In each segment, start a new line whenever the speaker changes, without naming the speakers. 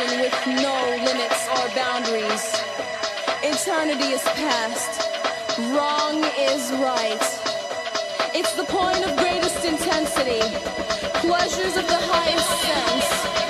with
no limits or boundaries. Eternity is past, wrong is right. It's the point of greatest intensity, pleasures of the highest sense,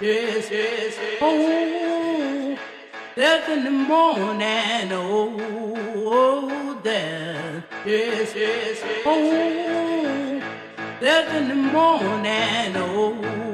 yes, yes. Oh, death in the morning, oh, oh, death, yes, yes. Oh, death in the morning, oh.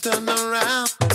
just turn around.